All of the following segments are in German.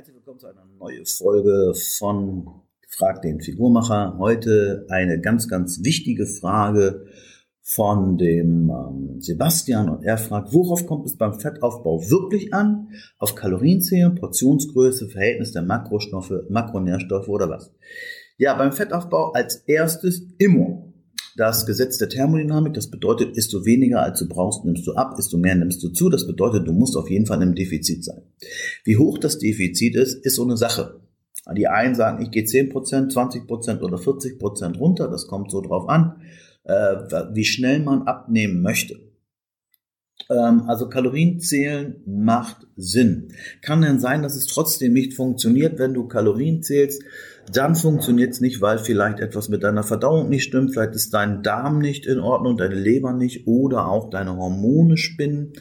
Herzlich willkommen zu einer neuen Folge von Frag den Figurmacher. Heute eine ganz, ganz wichtige Frage von dem ähm, Sebastian und er fragt, worauf kommt es beim Fettaufbau wirklich an? Auf Kalorienzählen, Portionsgröße, Verhältnis der Makrostoffe, Makronährstoffe oder was? Ja, beim Fettaufbau als erstes immer das Gesetz der Thermodynamik. Das bedeutet, isst du weniger als du brauchst, nimmst du ab, isst du mehr, nimmst du zu. Das bedeutet, du musst auf jeden Fall im Defizit sein. Wie hoch das Defizit ist, ist so eine Sache. Die einen sagen, ich gehe 10%, 20% oder 40% runter. Das kommt so drauf an, äh, wie schnell man abnehmen möchte. Ähm, also Kalorien zählen macht Sinn. Kann denn sein, dass es trotzdem nicht funktioniert, wenn du Kalorien zählst? Dann funktioniert es nicht, weil vielleicht etwas mit deiner Verdauung nicht stimmt, vielleicht ist dein Darm nicht in Ordnung, deine Leber nicht oder auch deine Hormone spinnen.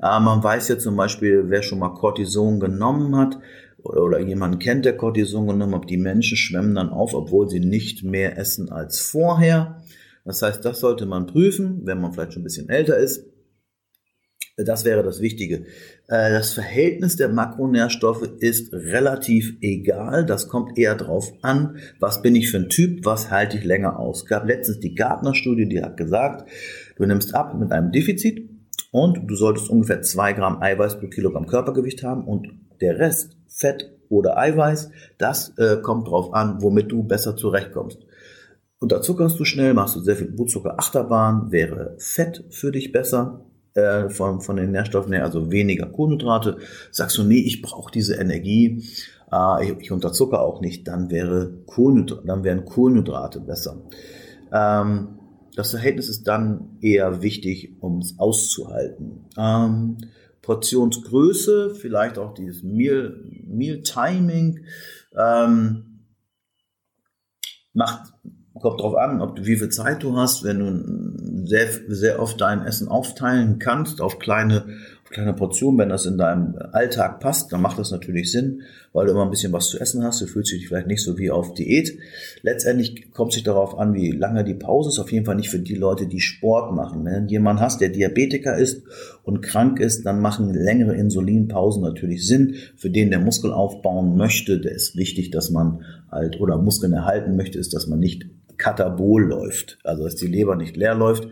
Äh, man weiß ja zum Beispiel, wer schon mal Cortison genommen hat oder, oder jemanden kennt, der Cortison genommen hat, die Menschen schwemmen dann auf, obwohl sie nicht mehr essen als vorher. Das heißt, das sollte man prüfen, wenn man vielleicht schon ein bisschen älter ist. Das wäre das Wichtige. Äh, das Verhältnis der Makronährstoffe ist relativ egal. Das kommt eher drauf an, was bin ich für ein Typ, was halte ich länger aus. Es gab letztens die Gartner-Studie, die hat gesagt, du nimmst ab mit einem Defizit und du solltest ungefähr zwei Gramm Eiweiß pro Kilogramm Körpergewicht haben und der Rest, Fett oder Eiweiß, das äh, kommt drauf an, womit du besser zurechtkommst. Unterzuckerst du schnell, machst du sehr viel Blutzucker Achterbahn, wäre Fett für dich besser äh, von, von den Nährstoffen her, also weniger Kohlenhydrate, sagst du, nee, ich brauche diese Energie, äh, ich, ich unterzucker auch nicht, dann, wäre Kohlenhydrate, dann wären Kohlenhydrate besser. Ähm, das Verhältnis ist dann eher wichtig, um es auszuhalten. Ähm, Portionsgröße, vielleicht auch dieses Meal, Meal Timing, ähm, macht, kommt drauf an, ob du wie viel Zeit du hast, wenn du sehr, sehr oft dein Essen aufteilen kannst auf kleine, auf kleine Portionen. Wenn das in deinem Alltag passt, dann macht das natürlich Sinn, weil du immer ein bisschen was zu essen hast. Du fühlst dich vielleicht nicht so wie auf Diät. Letztendlich kommt es sich darauf an, wie lange die Pause ist. Auf jeden Fall nicht für die Leute, die Sport machen. Wenn jemand hast, der Diabetiker ist und krank ist, dann machen längere Insulinpausen natürlich Sinn. Für den, der Muskel aufbauen möchte, der ist wichtig, dass man halt oder Muskeln erhalten möchte, ist, dass man nicht katabol läuft, also dass die Leber nicht leer läuft.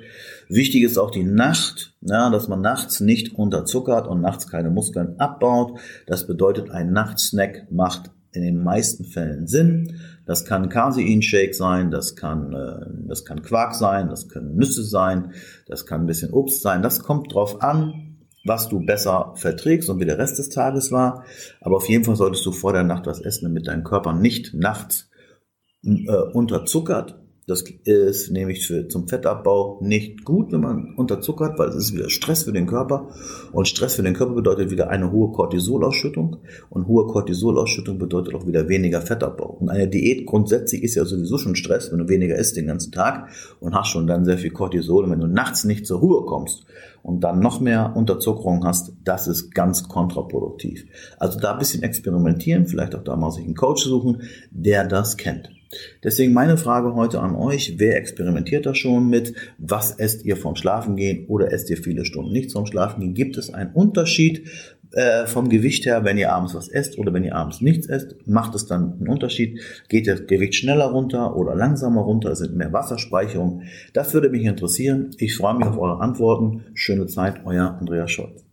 Wichtig ist auch die Nacht, ja, dass man nachts nicht unterzuckert und nachts keine Muskeln abbaut. Das bedeutet, ein Nachtsnack macht in den meisten Fällen Sinn. Das kann Casein-Shake sein, das kann, äh, das kann Quark sein, das können Nüsse sein, das kann ein bisschen Obst sein. Das kommt drauf an, was du besser verträgst und wie der Rest des Tages war. Aber auf jeden Fall solltest du vor der Nacht was essen, damit dein Körper nicht nachts äh, unterzuckert. Das ist nämlich für, zum Fettabbau nicht gut, wenn man unterzuckert, weil es ist wieder Stress für den Körper. Und Stress für den Körper bedeutet wieder eine hohe Cortisolausschüttung. Und hohe Cortisolausschüttung bedeutet auch wieder weniger Fettabbau. Und eine Diät grundsätzlich ist ja sowieso schon Stress, wenn du weniger isst den ganzen Tag und hast schon dann sehr viel Cortisol. Und wenn du nachts nicht zur Ruhe kommst und dann noch mehr Unterzuckerung hast, das ist ganz kontraproduktiv. Also da ein bisschen experimentieren, vielleicht auch da mal sich einen Coach suchen, der das kennt. Deswegen meine Frage heute an euch, wer experimentiert da schon mit, was esst ihr vom Schlafengehen oder esst ihr viele Stunden nicht vom Schlafengehen? Gibt es einen Unterschied äh, vom Gewicht her, wenn ihr abends was esst oder wenn ihr abends nichts esst? Macht es dann einen Unterschied? Geht das Gewicht schneller runter oder langsamer runter? Sind mehr Wasserspeicherung? Das würde mich interessieren. Ich freue mich auf eure Antworten. Schöne Zeit, euer Andreas Scholz.